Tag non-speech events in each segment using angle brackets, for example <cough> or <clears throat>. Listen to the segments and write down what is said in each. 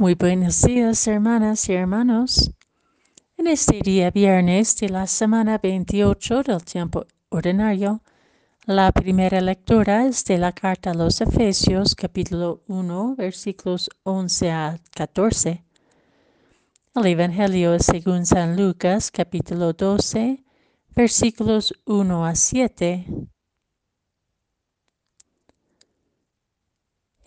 Muy buenos días, hermanas y hermanos. En este día viernes de la semana 28 del tiempo ordinario, la primera lectura es de la carta a los Efesios, capítulo 1, versículos 11 a 14. El Evangelio es según San Lucas, capítulo 12, versículos 1 a 7.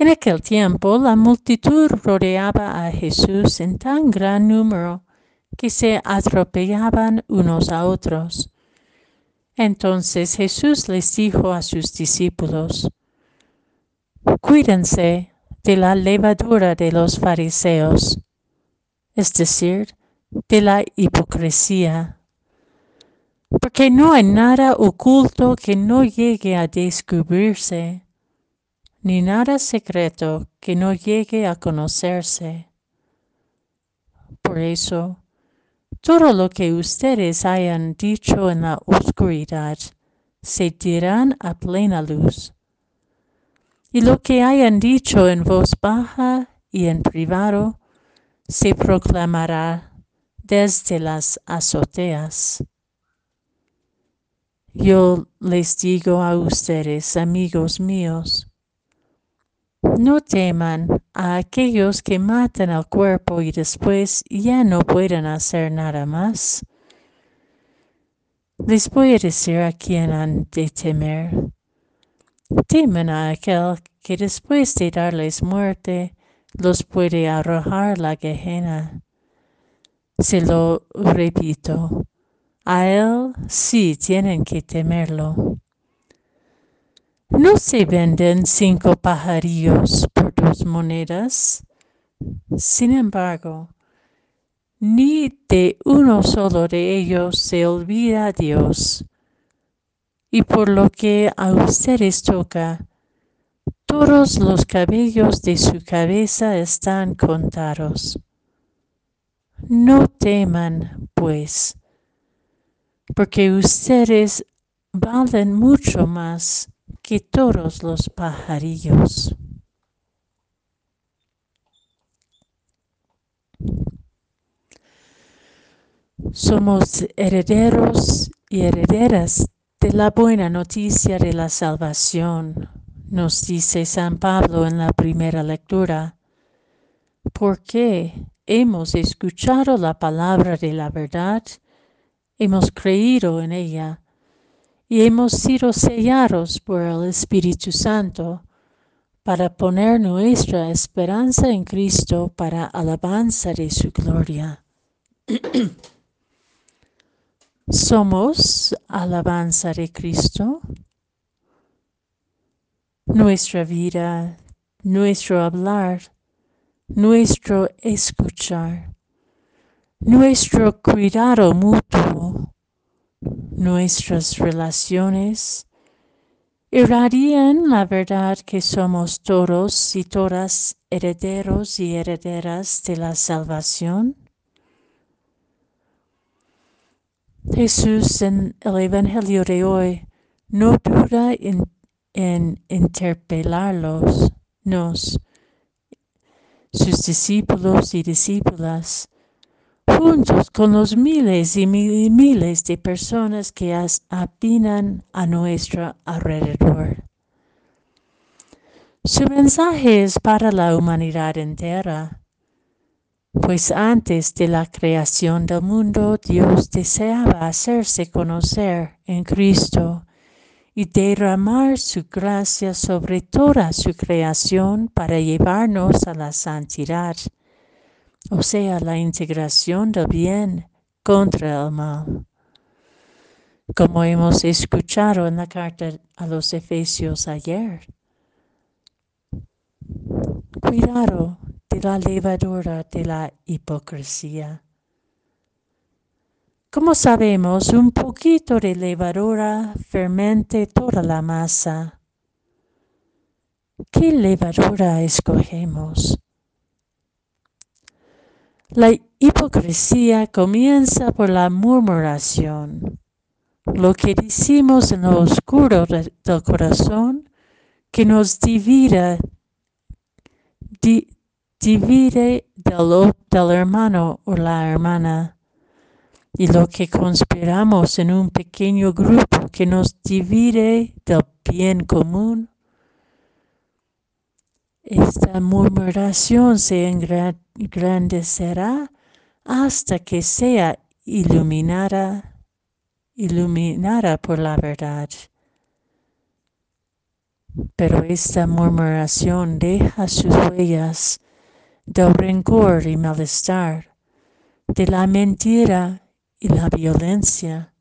En aquel tiempo la multitud rodeaba a Jesús en tan gran número que se atropellaban unos a otros. Entonces Jesús les dijo a sus discípulos, Cuídense de la levadura de los fariseos, es decir, de la hipocresía, porque no hay nada oculto que no llegue a descubrirse ni nada secreto que no llegue a conocerse. Por eso, todo lo que ustedes hayan dicho en la oscuridad se dirán a plena luz. Y lo que hayan dicho en voz baja y en privado se proclamará desde las azoteas. Yo les digo a ustedes, amigos míos, no teman a aquellos que matan al cuerpo y después ya no pueden hacer nada más. Les voy a decir a quién han de temer. Temen a aquel que después de darles muerte los puede arrojar la gejena. Se lo repito, a él sí tienen que temerlo. ¿No se venden cinco pajarillos por dos monedas? Sin embargo, ni de uno solo de ellos se olvida Dios. Y por lo que a ustedes toca, todos los cabellos de su cabeza están contados. No teman, pues, porque ustedes valen mucho más que todos los pajarillos. Somos herederos y herederas de la buena noticia de la salvación, nos dice San Pablo en la primera lectura, porque hemos escuchado la palabra de la verdad, hemos creído en ella y hemos sido sellados por el Espíritu Santo para poner nuestra esperanza en Cristo para alabanza de su gloria. <clears throat> Somos alabanza de Cristo. Nuestra vida, nuestro hablar, nuestro escuchar, nuestro cuidado mutuo nuestras relaciones irradian la verdad que somos todos y todas herederos y herederas de la salvación? Jesús en el Evangelio de hoy no duda en, en interpelarlos, nos, sus discípulos y discípulas, juntos con los miles y miles de personas que opinan a nuestro alrededor. Su mensaje es para la humanidad entera, pues antes de la creación del mundo Dios deseaba hacerse conocer en Cristo y derramar su gracia sobre toda su creación para llevarnos a la santidad o sea, la integración del bien contra el mal. Como hemos escuchado en la carta a los Efesios ayer. Cuidado de la levadura de la hipocresía. Como sabemos, un poquito de levadura fermente toda la masa. ¿Qué levadura escogemos? La hipocresía comienza por la murmuración, lo que decimos en lo oscuro del corazón que nos divide, divide del, del hermano o la hermana y lo que conspiramos en un pequeño grupo que nos divide del bien común. Esta murmuración se engrandecerá hasta que sea iluminada, iluminada por la verdad. Pero esta murmuración deja sus huellas del rencor y malestar, de la mentira y la violencia,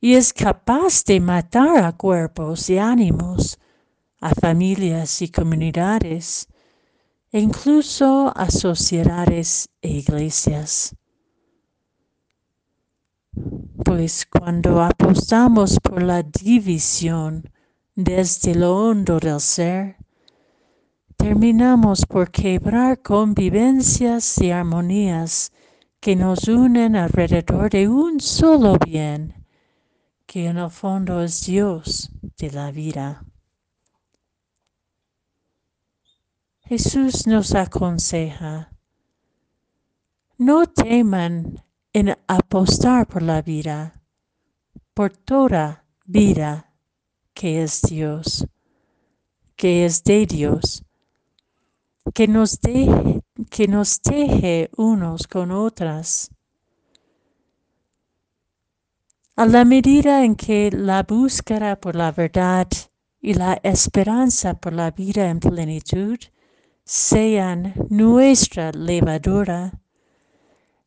y es capaz de matar a cuerpos y ánimos, a familias y comunidades, e incluso a sociedades e iglesias. Pues cuando apostamos por la división desde lo hondo del ser, terminamos por quebrar convivencias y armonías que nos unen alrededor de un solo bien, que en el fondo es Dios de la vida. Jesús nos aconseja, no teman en apostar por la vida, por toda vida que es Dios, que es de Dios, que nos deje que nos teje unos con otras. A la medida en que la búsqueda por la verdad y la esperanza por la vida en plenitud sean nuestra levadura,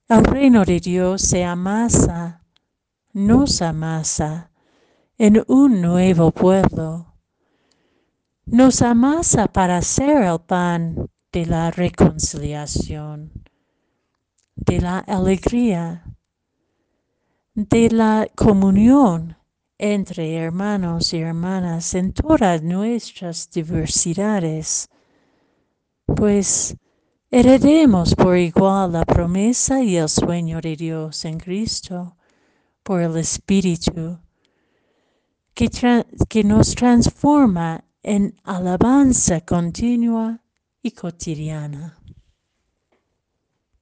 el reino de Dios se amasa, nos amasa en un nuevo pueblo. Nos amasa para ser el pan de la reconciliación, de la alegría, de la comunión entre hermanos y hermanas en todas nuestras diversidades, pues heredemos por igual la promesa y el sueño de Dios en Cristo por el Espíritu que, nos transforma en alabanza continua y cotidiana.